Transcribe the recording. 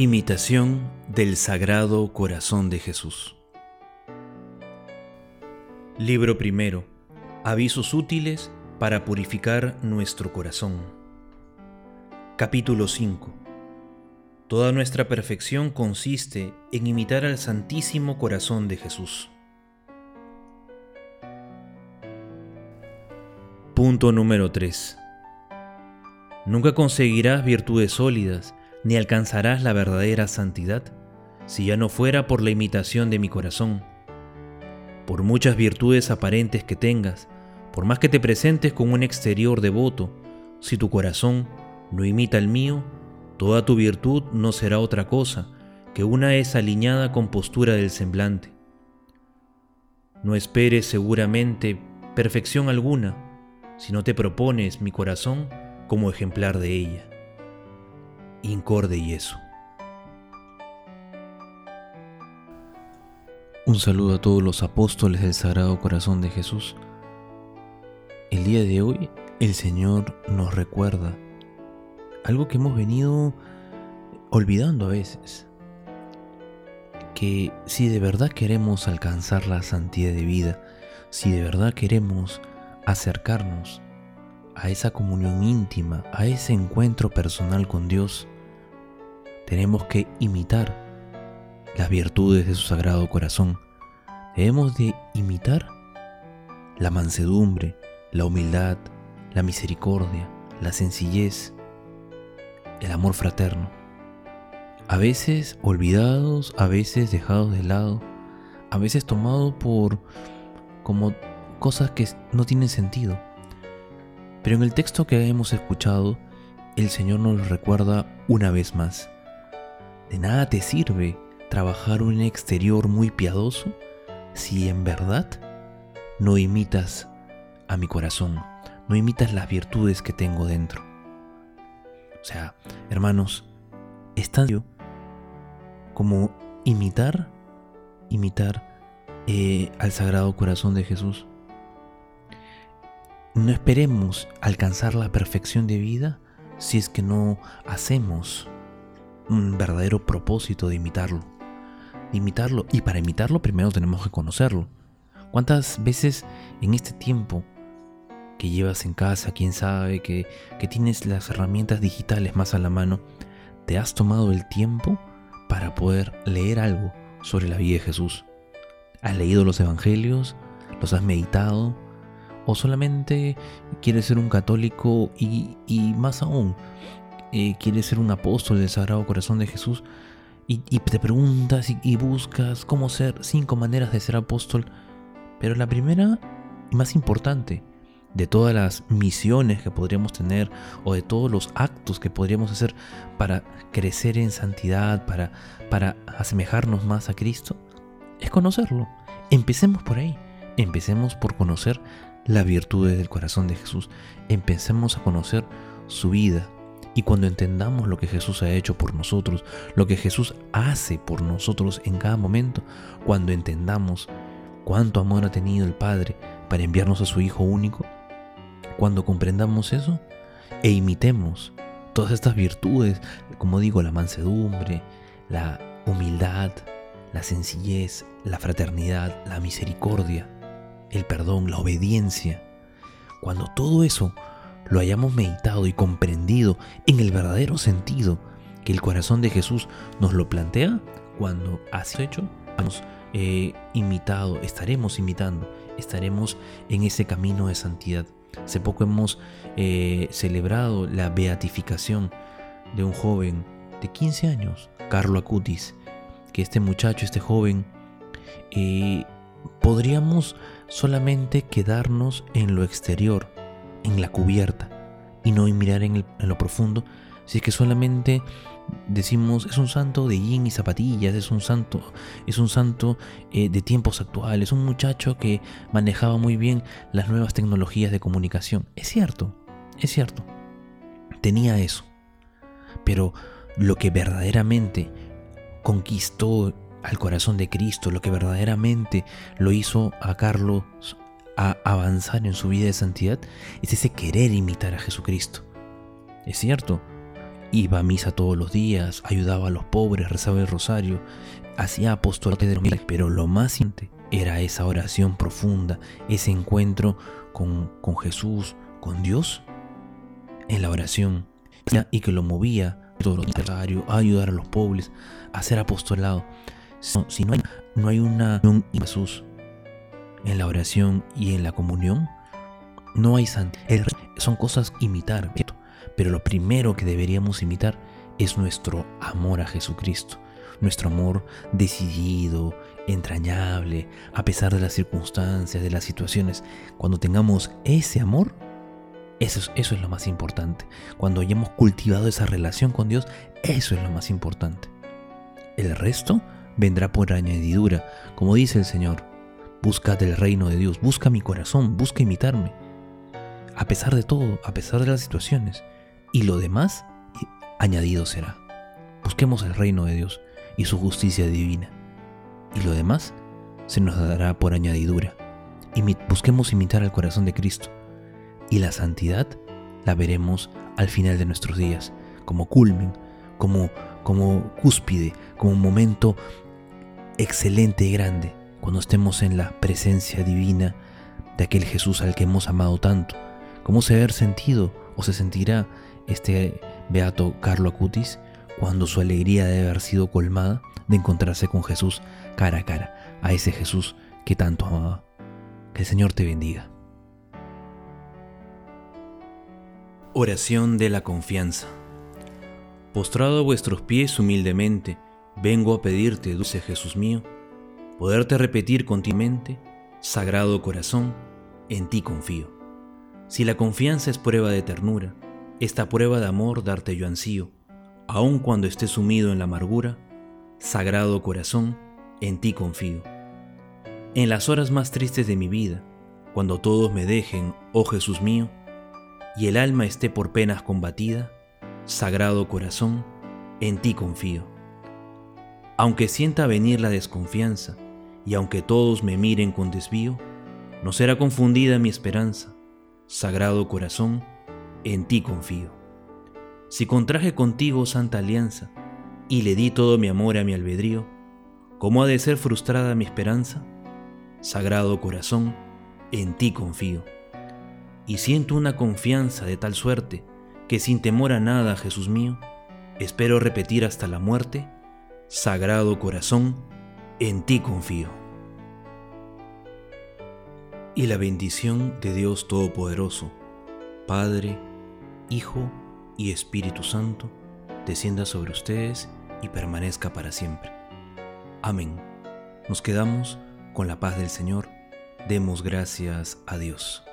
Imitación del Sagrado Corazón de Jesús. Libro primero. Avisos útiles para purificar nuestro corazón. Capítulo 5. Toda nuestra perfección consiste en imitar al Santísimo Corazón de Jesús. Punto número 3. Nunca conseguirás virtudes sólidas ni alcanzarás la verdadera santidad si ya no fuera por la imitación de mi corazón. Por muchas virtudes aparentes que tengas, por más que te presentes con un exterior devoto, si tu corazón no imita el mío, toda tu virtud no será otra cosa que una desaliñada compostura del semblante. No esperes seguramente perfección alguna si no te propones mi corazón como ejemplar de ella incorde y eso. Un saludo a todos los apóstoles del Sagrado Corazón de Jesús. El día de hoy el Señor nos recuerda algo que hemos venido olvidando a veces. Que si de verdad queremos alcanzar la santidad de vida, si de verdad queremos acercarnos a esa comunión íntima, a ese encuentro personal con Dios, tenemos que imitar las virtudes de su sagrado corazón. Debemos de imitar la mansedumbre, la humildad, la misericordia, la sencillez, el amor fraterno. A veces olvidados, a veces dejados de lado, a veces tomados por como cosas que no tienen sentido. Pero en el texto que hemos escuchado, el Señor nos recuerda una vez más. De nada te sirve trabajar un exterior muy piadoso si en verdad no imitas a mi corazón, no imitas las virtudes que tengo dentro. O sea, hermanos, es tan como imitar, imitar eh, al Sagrado Corazón de Jesús. No esperemos alcanzar la perfección de vida si es que no hacemos un verdadero propósito de imitarlo. Imitarlo. Y para imitarlo primero tenemos que conocerlo. ¿Cuántas veces en este tiempo que llevas en casa, quién sabe, que, que tienes las herramientas digitales más a la mano, te has tomado el tiempo para poder leer algo sobre la vida de Jesús? ¿Has leído los evangelios? ¿Los has meditado? o solamente quieres ser un católico y, más aún, eh, quieres ser un apóstol del Sagrado Corazón de Jesús y, te preguntas y, buscas cómo ser cinco maneras de ser apóstol, pero la primera y más importante de todas las misiones que podríamos tener o de todos los actos que podríamos hacer para crecer en santidad, para, para asemejarnos más a Cristo, es conocerlo. Empecemos por ahí. Empecemos por conocer las virtudes del corazón de Jesús, empecemos a conocer su vida. Y cuando entendamos lo que Jesús ha hecho por nosotros, lo que Jesús hace por nosotros en cada momento, cuando entendamos cuánto amor ha tenido el Padre para enviarnos a su Hijo único, cuando comprendamos eso e imitemos todas estas virtudes, como digo, la mansedumbre, la humildad, la sencillez, la fraternidad, la misericordia, el perdón, la obediencia, cuando todo eso lo hayamos meditado y comprendido en el verdadero sentido que el corazón de Jesús nos lo plantea, cuando has hecho, hemos eh, imitado, estaremos imitando, estaremos en ese camino de santidad. Hace poco hemos eh, celebrado la beatificación de un joven de 15 años, Carlo Acutis, que este muchacho, este joven, eh, podríamos solamente quedarnos en lo exterior, en la cubierta, y no mirar en, lo profundo, si es que solamente decimos es un santo de yin y zapatillas, es un santo, es un santo eh, de tiempos actuales, un muchacho que manejaba muy bien las nuevas tecnologías de comunicación. Es cierto, es cierto, tenía eso, pero lo que verdaderamente conquistó al corazón de Cristo, lo que verdaderamente lo hizo a Carlos a avanzar en su vida de santidad, es ese querer imitar a Jesucristo. Es cierto, iba a misa todos los días, ayudaba a los pobres, rezaba el rosario, hacía apostolado de los pero lo más importante era esa oración profunda, ese encuentro con, con Jesús, con Dios, en la oración, y que lo movía todo lo necesario, a ayudar a los pobres, a hacer apostolado. Si no hay, no hay una Jesús en la oración y en la comunión, no hay santidad. Son cosas imitar, pero lo primero que deberíamos imitar es nuestro amor a Jesucristo, nuestro amor decidido, entrañable, a pesar de las circunstancias, de las situaciones. Cuando tengamos ese amor, eso es, eso es lo más importante. Cuando hayamos cultivado esa relación con Dios, eso es lo más importante. El resto vendrá por añadidura, como dice el Señor. Busca del reino de Dios, busca mi corazón, busca imitarme. A pesar de todo, a pesar de las situaciones. Y lo demás, añadido será. Busquemos el reino de Dios y su justicia divina. Y lo demás se nos dará por añadidura. Busquemos imitar al corazón de Cristo. Y la santidad la veremos al final de nuestros días, como culmen, como, como cúspide, como momento excelente y grande, cuando estemos en la presencia divina de aquel Jesús al que hemos amado tanto. ¿Cómo se haber sentido o se sentirá este beato Carlo Acutis cuando su alegría debe haber sido colmada de encontrarse con Jesús cara a cara, a ese Jesús que tanto amaba? Que el Señor te bendiga. Oración de la confianza. Postrado a vuestros pies humildemente, vengo a pedirte, dulce Jesús mío, poderte repetir continuamente, Sagrado Corazón, en ti confío. Si la confianza es prueba de ternura, esta prueba de amor darte yo ansío, aun cuando esté sumido en la amargura, Sagrado Corazón, en ti confío. En las horas más tristes de mi vida, cuando todos me dejen, oh Jesús mío, y el alma esté por penas combatida, Sagrado Corazón, en ti confío. Aunque sienta venir la desconfianza, y aunque todos me miren con desvío, no será confundida mi esperanza. Sagrado Corazón, en ti confío. Si contraje contigo santa alianza, y le di todo mi amor a mi albedrío, ¿cómo ha de ser frustrada mi esperanza? Sagrado Corazón, en ti confío y siento una confianza de tal suerte que sin temor a nada, Jesús mío, espero repetir hasta la muerte, Sagrado Corazón, en ti confío. Y la bendición de Dios Todopoderoso, Padre, Hijo y Espíritu Santo, descienda sobre ustedes y permanezca para siempre. Amén. Nos quedamos con la paz del Señor. Demos gracias a Dios.